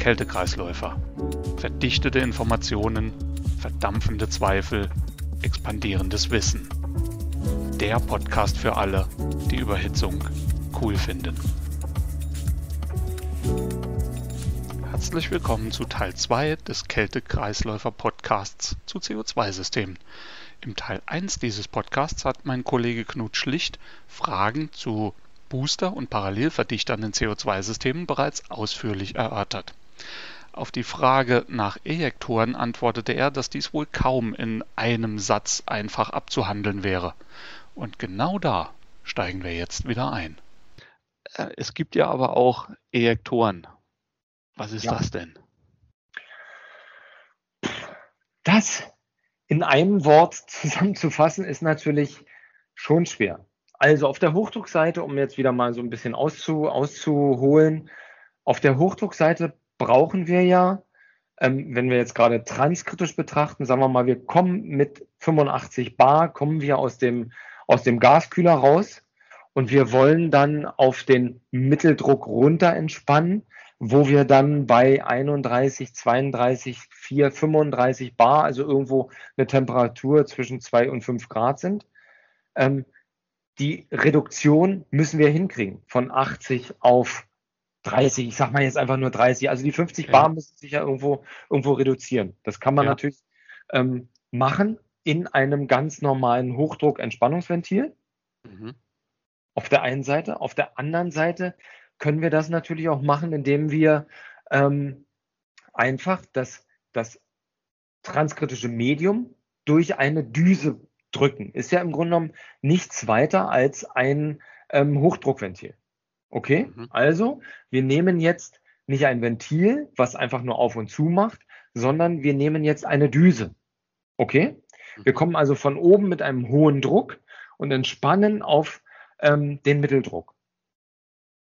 Kältekreisläufer. Verdichtete Informationen, verdampfende Zweifel, expandierendes Wissen. Der Podcast für alle, die Überhitzung cool finden. Herzlich willkommen zu Teil 2 des Kältekreisläufer Podcasts zu CO2-Systemen. Im Teil 1 dieses Podcasts hat mein Kollege Knut Schlicht Fragen zu Booster- und parallel verdichterbaren CO2-Systemen bereits ausführlich erörtert. Auf die Frage nach Ejektoren antwortete er, dass dies wohl kaum in einem Satz einfach abzuhandeln wäre. Und genau da steigen wir jetzt wieder ein. Äh, es gibt ja aber auch Ejektoren. Was ist ja. das denn? Das in einem Wort zusammenzufassen ist natürlich schon schwer. Also auf der Hochdruckseite, um jetzt wieder mal so ein bisschen auszu, auszuholen, auf der Hochdruckseite brauchen wir ja, ähm, wenn wir jetzt gerade transkritisch betrachten, sagen wir mal, wir kommen mit 85 Bar, kommen wir aus dem, aus dem Gaskühler raus und wir wollen dann auf den Mitteldruck runter entspannen, wo wir dann bei 31, 32, 4, 35 Bar, also irgendwo eine Temperatur zwischen 2 und 5 Grad sind. Ähm, die Reduktion müssen wir hinkriegen von 80 auf 30. Ich sag mal jetzt einfach nur 30. Also die 50 okay. Bar müssen sich ja irgendwo, irgendwo reduzieren. Das kann man ja. natürlich ähm, machen in einem ganz normalen Hochdruck-Entspannungsventil. Mhm. Auf der einen Seite. Auf der anderen Seite können wir das natürlich auch machen, indem wir ähm, einfach das, das transkritische Medium durch eine Düse drücken. Ist ja im Grunde genommen nichts weiter als ein ähm, Hochdruckventil. Okay, mhm. also wir nehmen jetzt nicht ein Ventil, was einfach nur auf und zu macht, sondern wir nehmen jetzt eine Düse. Okay, mhm. wir kommen also von oben mit einem hohen Druck und entspannen auf ähm, den Mitteldruck.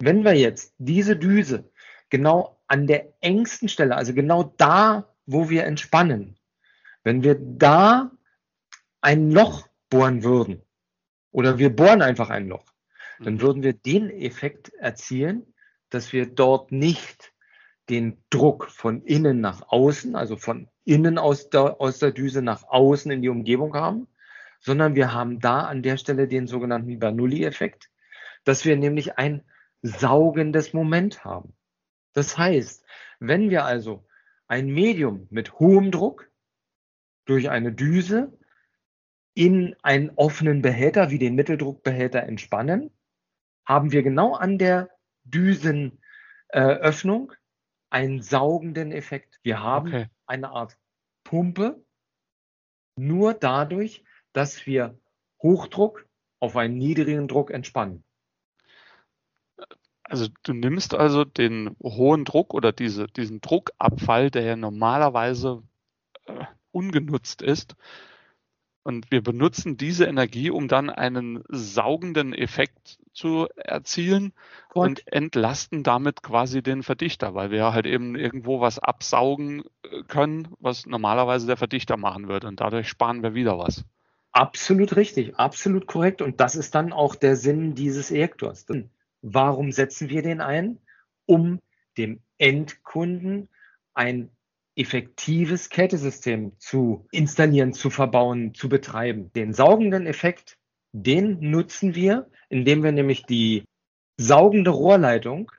Wenn wir jetzt diese Düse genau an der engsten Stelle, also genau da, wo wir entspannen, wenn wir da ein Loch bohren würden, oder wir bohren einfach ein Loch, dann mhm. würden wir den Effekt erzielen, dass wir dort nicht den Druck von innen nach außen, also von innen aus der, aus der Düse nach außen in die Umgebung haben, sondern wir haben da an der Stelle den sogenannten Bernoulli-Effekt, dass wir nämlich ein saugendes Moment haben. Das heißt, wenn wir also ein Medium mit hohem Druck durch eine Düse in einen offenen Behälter wie den Mitteldruckbehälter entspannen, haben wir genau an der Düsenöffnung äh, einen saugenden Effekt. Wir haben okay. eine Art Pumpe nur dadurch, dass wir Hochdruck auf einen niedrigen Druck entspannen. Also du nimmst also den hohen Druck oder diese, diesen Druckabfall, der ja normalerweise äh, ungenutzt ist, und wir benutzen diese Energie, um dann einen saugenden Effekt zu erzielen Gut. und entlasten damit quasi den Verdichter, weil wir halt eben irgendwo was absaugen äh, können, was normalerweise der Verdichter machen würde. Und dadurch sparen wir wieder was. Absolut richtig, absolut korrekt. Und das ist dann auch der Sinn dieses Ejektors. Warum setzen wir den ein? Um dem Endkunden ein effektives Kältesystem zu installieren, zu verbauen, zu betreiben. Den saugenden Effekt, den nutzen wir, indem wir nämlich die saugende Rohrleitung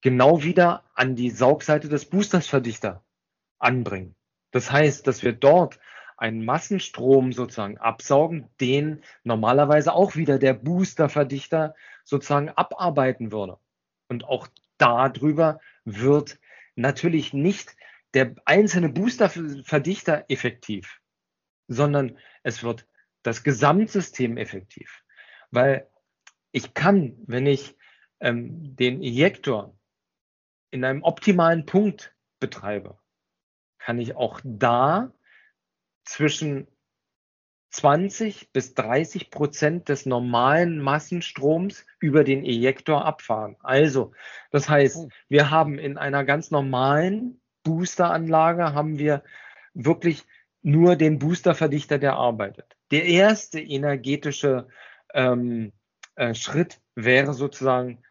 genau wieder an die Saugseite des Boostersverdichter anbringen. Das heißt, dass wir dort einen Massenstrom sozusagen absaugen, den normalerweise auch wieder der Boosterverdichter sozusagen abarbeiten würde. Und auch darüber wird natürlich nicht der einzelne Booster-Verdichter effektiv, sondern es wird das Gesamtsystem effektiv. Weil ich kann, wenn ich ähm, den Ejektor in einem optimalen Punkt betreibe, kann ich auch da zwischen 20 bis 30 Prozent des normalen Massenstroms über den Ejektor abfahren. Also, das heißt, oh. wir haben in einer ganz normalen Boosteranlage haben wir wirklich nur den Boosterverdichter, der arbeitet. Der erste energetische ähm, äh, Schritt wäre sozusagen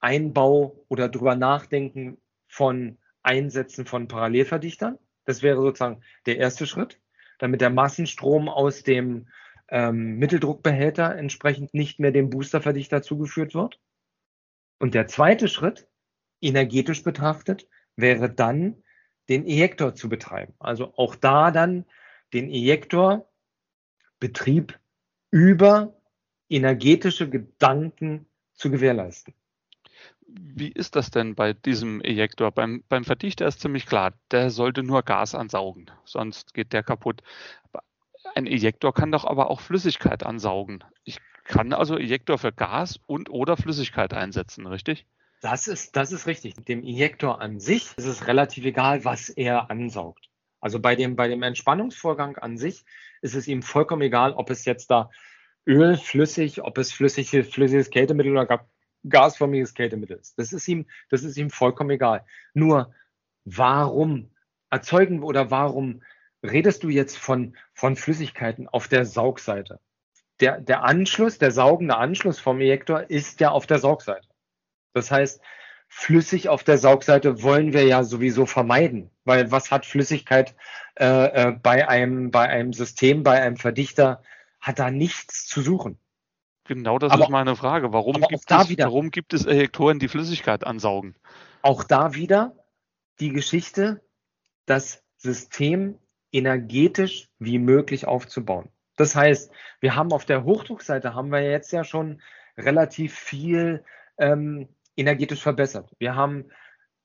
Einbau oder drüber nachdenken von Einsätzen von Parallelverdichtern. Das wäre sozusagen der erste Schritt, damit der Massenstrom aus dem ähm, Mitteldruckbehälter entsprechend nicht mehr dem Boosterverdichter zugeführt wird. Und der zweite Schritt, energetisch betrachtet, wäre dann, den Ejektor zu betreiben. Also auch da dann den Ejektorbetrieb über energetische Gedanken zu gewährleisten. Wie ist das denn bei diesem Ejektor? Beim, beim Verdichter ist ziemlich klar, der sollte nur Gas ansaugen, sonst geht der kaputt. Ein Ejektor kann doch aber auch Flüssigkeit ansaugen. Ich kann also Ejektor für Gas und oder Flüssigkeit einsetzen, richtig? Das ist, das ist richtig. Dem Ejektor an sich ist es relativ egal, was er ansaugt. Also bei dem, bei dem Entspannungsvorgang an sich ist es ihm vollkommen egal, ob es jetzt da Öl, flüssig, ob es flüssige, flüssiges Kältemittel oder gasförmiges Kältemittel ist. Das ist ihm, das ist ihm vollkommen egal. Nur, warum erzeugen oder warum redest du jetzt von, von Flüssigkeiten auf der Saugseite? Der, der Anschluss, der saugende Anschluss vom Ejektor ist ja auf der Saugseite. Das heißt, flüssig auf der Saugseite wollen wir ja sowieso vermeiden, weil was hat Flüssigkeit äh, äh, bei einem bei einem System, bei einem Verdichter hat da nichts zu suchen. Genau das aber, ist meine Frage. Warum, gibt es, wieder, warum gibt es Ejektoren, die Flüssigkeit ansaugen? Auch da wieder die Geschichte, das System energetisch wie möglich aufzubauen. Das heißt, wir haben auf der Hochdruckseite haben wir jetzt ja schon relativ viel ähm, energetisch verbessert. Wir haben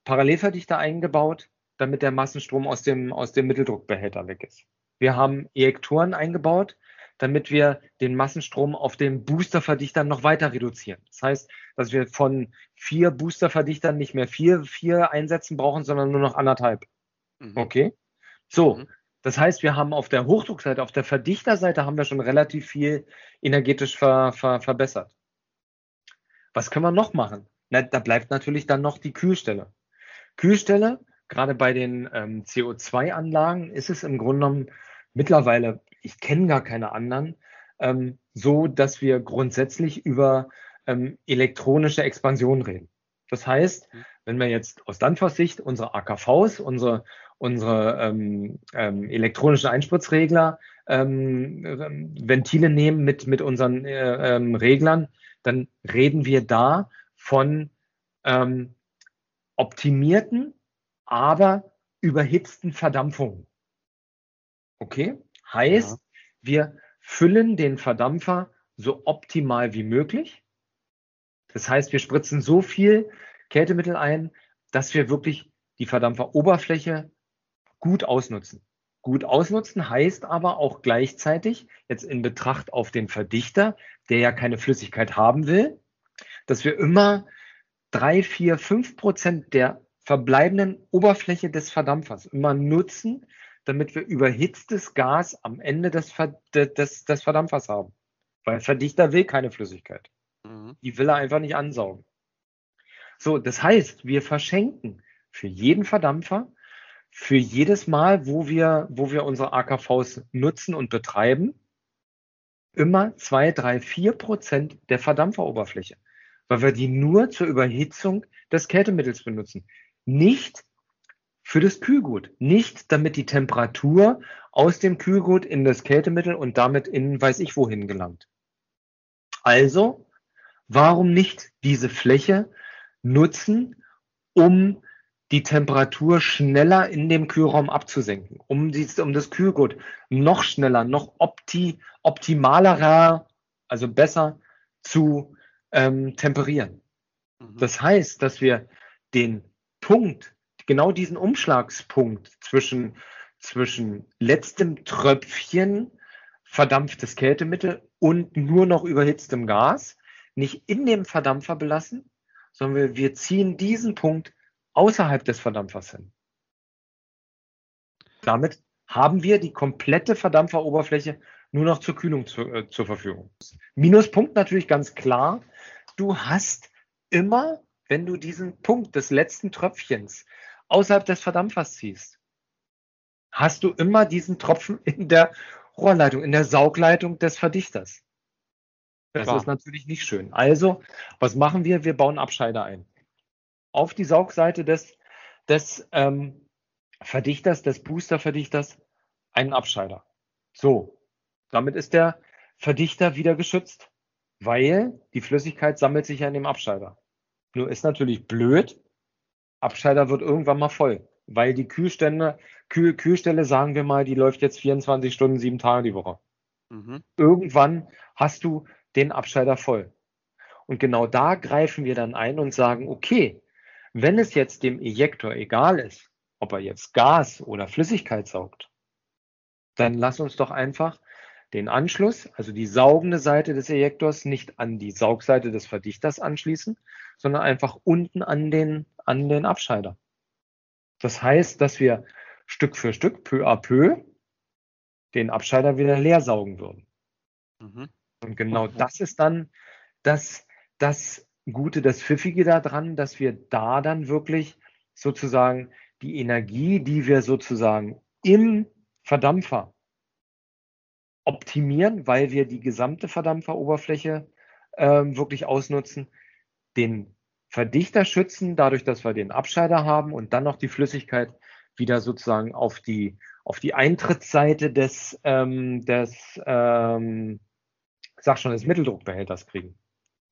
Parallelverdichter eingebaut, damit der Massenstrom aus dem, aus dem Mitteldruckbehälter weg ist. Wir haben Ejektoren eingebaut, damit wir den Massenstrom auf den Boosterverdichtern noch weiter reduzieren. Das heißt, dass wir von vier Boosterverdichtern nicht mehr vier, vier Einsätzen brauchen, sondern nur noch anderthalb. Mhm. Okay? So. Mhm. Das heißt, wir haben auf der Hochdruckseite, auf der Verdichterseite haben wir schon relativ viel energetisch ver, ver, verbessert. Was können wir noch machen? Na, da bleibt natürlich dann noch die Kühlstelle. Kühlstelle, gerade bei den ähm, CO2-Anlagen, ist es im Grunde genommen mittlerweile, ich kenne gar keine anderen, ähm, so, dass wir grundsätzlich über ähm, elektronische Expansion reden. Das heißt, mhm. wenn wir jetzt aus Danfoss Sicht unsere AKVs, unsere, unsere ähm, ähm, elektronischen Einspritzregler, ähm, ähm, Ventile nehmen mit, mit unseren äh, ähm, Reglern, dann reden wir da von ähm, optimierten, aber überhitzten Verdampfungen. Okay? Heißt, ja. wir füllen den Verdampfer so optimal wie möglich. Das heißt, wir spritzen so viel Kältemittel ein, dass wir wirklich die Verdampferoberfläche gut ausnutzen. Gut ausnutzen heißt aber auch gleichzeitig, jetzt in Betracht auf den Verdichter, der ja keine Flüssigkeit haben will, dass wir immer drei, vier, fünf Prozent der verbleibenden Oberfläche des Verdampfers immer nutzen, damit wir überhitztes Gas am Ende des, Ver des, des Verdampfers haben. Weil Verdichter will keine Flüssigkeit. Mhm. Die will er einfach nicht ansaugen. So, das heißt, wir verschenken für jeden Verdampfer, für jedes Mal, wo wir, wo wir unsere AKVs nutzen und betreiben, immer zwei, drei, vier Prozent der Verdampferoberfläche, weil wir die nur zur Überhitzung des Kältemittels benutzen. Nicht für das Kühlgut, nicht damit die Temperatur aus dem Kühlgut in das Kältemittel und damit in weiß ich wohin gelangt. Also, warum nicht diese Fläche nutzen, um die Temperatur schneller in dem Kühlraum abzusenken, um, die, um das Kühlgut noch schneller, noch opti, optimalerer, also besser zu ähm, temperieren. Mhm. Das heißt, dass wir den Punkt, genau diesen Umschlagspunkt zwischen, zwischen letztem Tröpfchen verdampftes Kältemittel und nur noch überhitztem Gas nicht in dem Verdampfer belassen, sondern wir, wir ziehen diesen Punkt außerhalb des Verdampfers hin. Damit haben wir die komplette Verdampferoberfläche nur noch zur Kühlung zu, äh, zur Verfügung. Minuspunkt natürlich ganz klar. Du hast immer, wenn du diesen Punkt des letzten Tröpfchens außerhalb des Verdampfers ziehst, hast du immer diesen Tropfen in der Rohrleitung, in der Saugleitung des Verdichters. Das Klar. ist natürlich nicht schön. Also, was machen wir? Wir bauen Abscheider ein auf die Saugseite des, des ähm, Verdichters, des Boosterverdichters einen Abscheider. So, damit ist der Verdichter wieder geschützt, weil die Flüssigkeit sammelt sich ja in dem Abscheider. Nur ist natürlich blöd, Abscheider wird irgendwann mal voll, weil die Kühlstände, Kühl, Kühlstelle, sagen wir mal, die läuft jetzt 24 Stunden, sieben Tage die Woche. Mhm. Irgendwann hast du den Abscheider voll. Und genau da greifen wir dann ein und sagen, okay, wenn es jetzt dem Ejektor egal ist, ob er jetzt Gas oder Flüssigkeit saugt, dann lass uns doch einfach den Anschluss, also die saugende Seite des Ejektors, nicht an die Saugseite des Verdichters anschließen, sondern einfach unten an den, an den Abscheider. Das heißt, dass wir Stück für Stück, peu à peu, den Abscheider wieder leer saugen würden. Mhm. Und genau mhm. das ist dann das, das Gute, das Pfiffige daran, dass wir da dann wirklich sozusagen die Energie, die wir sozusagen im Verdampfer optimieren, weil wir die gesamte Verdampferoberfläche ähm, wirklich ausnutzen, den Verdichter schützen, dadurch, dass wir den Abscheider haben und dann noch die Flüssigkeit wieder sozusagen auf die, auf die Eintrittsseite des, ähm, des ähm, sag schon, des Mitteldruckbehälters kriegen.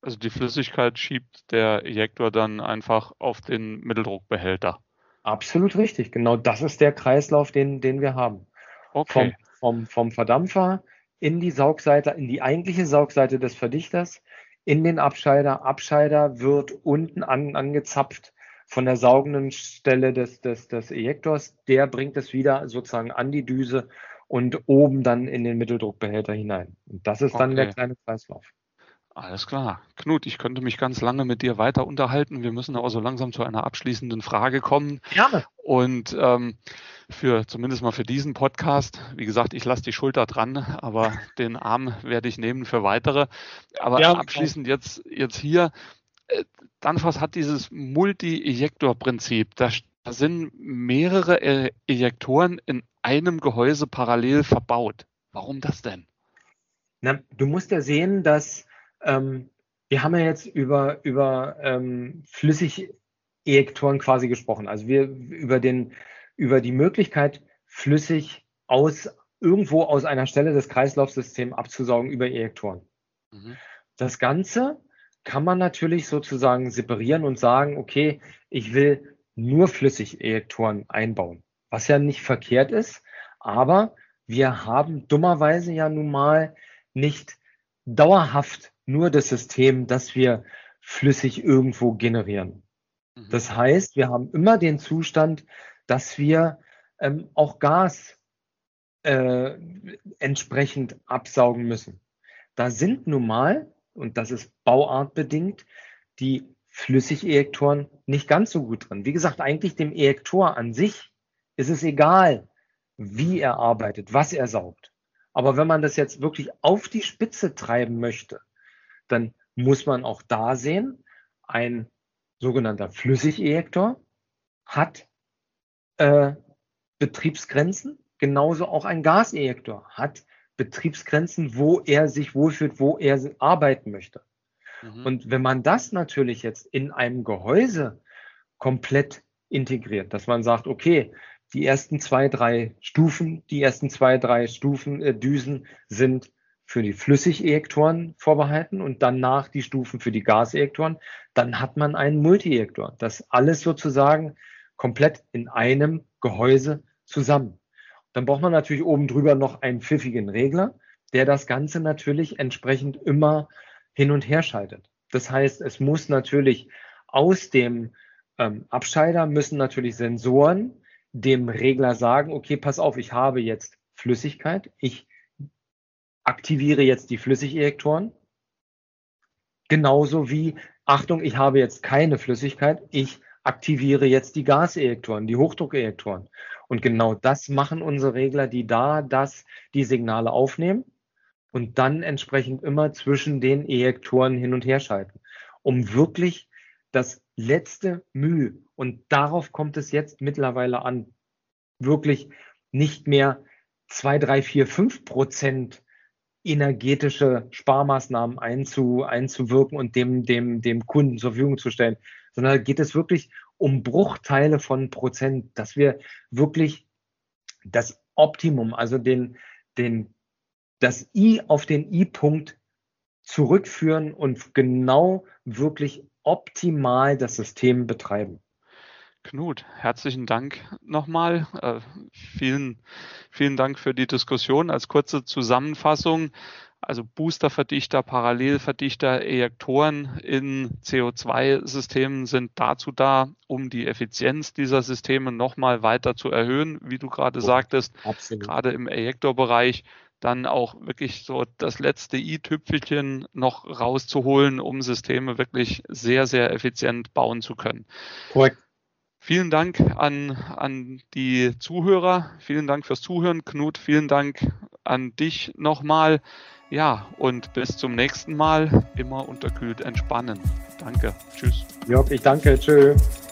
Also die Flüssigkeit schiebt der Ejektor dann einfach auf den Mitteldruckbehälter. Absolut richtig. Genau das ist der Kreislauf, den, den wir haben. Okay. Vom, vom, vom Verdampfer in die Saugseite, in die eigentliche Saugseite des Verdichters, in den Abscheider. Abscheider wird unten an, angezapft von der saugenden Stelle des, des, des Ejektors. Der bringt es wieder sozusagen an die Düse und oben dann in den Mitteldruckbehälter hinein. Und das ist dann okay. der kleine Kreislauf. Alles klar. Knut, ich könnte mich ganz lange mit dir weiter unterhalten. Wir müssen aber so langsam zu einer abschließenden Frage kommen. Gerne. Und ähm, für zumindest mal für diesen Podcast, wie gesagt, ich lasse die Schulter dran, aber den Arm werde ich nehmen für weitere. Aber ja, abschließend jetzt, jetzt hier, äh, Danfoss hat dieses Multi-Ejektor-Prinzip. Da, da sind mehrere e Ejektoren in einem Gehäuse parallel verbaut. Warum das denn? Na, du musst ja sehen, dass ähm, wir haben ja jetzt über, über ähm, Flüssigejektoren quasi gesprochen. Also wir über, den, über die Möglichkeit, flüssig aus irgendwo aus einer Stelle des Kreislaufsystems abzusaugen über Ejektoren. Mhm. Das Ganze kann man natürlich sozusagen separieren und sagen, okay, ich will nur Flüssigejektoren einbauen, was ja nicht verkehrt ist, aber wir haben dummerweise ja nun mal nicht dauerhaft nur das System, das wir flüssig irgendwo generieren. Mhm. Das heißt, wir haben immer den Zustand, dass wir ähm, auch Gas äh, entsprechend absaugen müssen. Da sind nun mal, und das ist bauartbedingt, die Flüssigejektoren nicht ganz so gut drin. Wie gesagt, eigentlich dem Ejektor an sich ist es egal, wie er arbeitet, was er saugt. Aber wenn man das jetzt wirklich auf die Spitze treiben möchte, dann muss man auch da sehen, ein sogenannter Flüssigejektor hat äh, Betriebsgrenzen, genauso auch ein Gasejektor hat Betriebsgrenzen, wo er sich wohlfühlt, wo er arbeiten möchte. Mhm. Und wenn man das natürlich jetzt in einem Gehäuse komplett integriert, dass man sagt, okay, die ersten zwei, drei Stufen, die ersten zwei, drei Stufen, äh, Düsen sind für die Flüssigejektoren vorbehalten und danach die Stufen für die Gasejektoren, dann hat man einen Multiejektor. Das alles sozusagen komplett in einem Gehäuse zusammen. Dann braucht man natürlich oben drüber noch einen pfiffigen Regler, der das Ganze natürlich entsprechend immer hin und her schaltet. Das heißt, es muss natürlich aus dem ähm, Abscheider müssen natürlich Sensoren dem Regler sagen, okay, pass auf, ich habe jetzt Flüssigkeit, ich aktiviere jetzt die Flüssigejektoren. Genauso wie, Achtung, ich habe jetzt keine Flüssigkeit, ich aktiviere jetzt die Gasejektoren, die Hochdruckejektoren. Und genau das machen unsere Regler, die da das, die Signale aufnehmen und dann entsprechend immer zwischen den Ejektoren hin und her schalten, um wirklich das letzte Mühe, und darauf kommt es jetzt mittlerweile an, wirklich nicht mehr zwei, drei, vier, fünf Prozent energetische Sparmaßnahmen einzu, einzuwirken und dem, dem, dem Kunden zur Verfügung zu stellen, sondern geht es wirklich um Bruchteile von Prozent, dass wir wirklich das Optimum, also den, den, das I auf den I-Punkt zurückführen und genau wirklich optimal das System betreiben. Knut, herzlichen Dank nochmal. Äh, vielen, vielen Dank für die Diskussion. Als kurze Zusammenfassung, also Boosterverdichter, Parallelverdichter, Ejektoren in CO2-Systemen sind dazu da, um die Effizienz dieser Systeme nochmal weiter zu erhöhen, wie du gerade oh, sagtest, absolut. gerade im Ejektorbereich dann auch wirklich so das letzte i-Tüpfelchen noch rauszuholen, um Systeme wirklich sehr, sehr effizient bauen zu können. Korrekt. Vielen Dank an, an die Zuhörer. Vielen Dank fürs Zuhören. Knut, vielen Dank an dich nochmal. Ja, und bis zum nächsten Mal. Immer unterkühlt entspannen. Danke. Tschüss. Jörg, ich danke. Tschüss.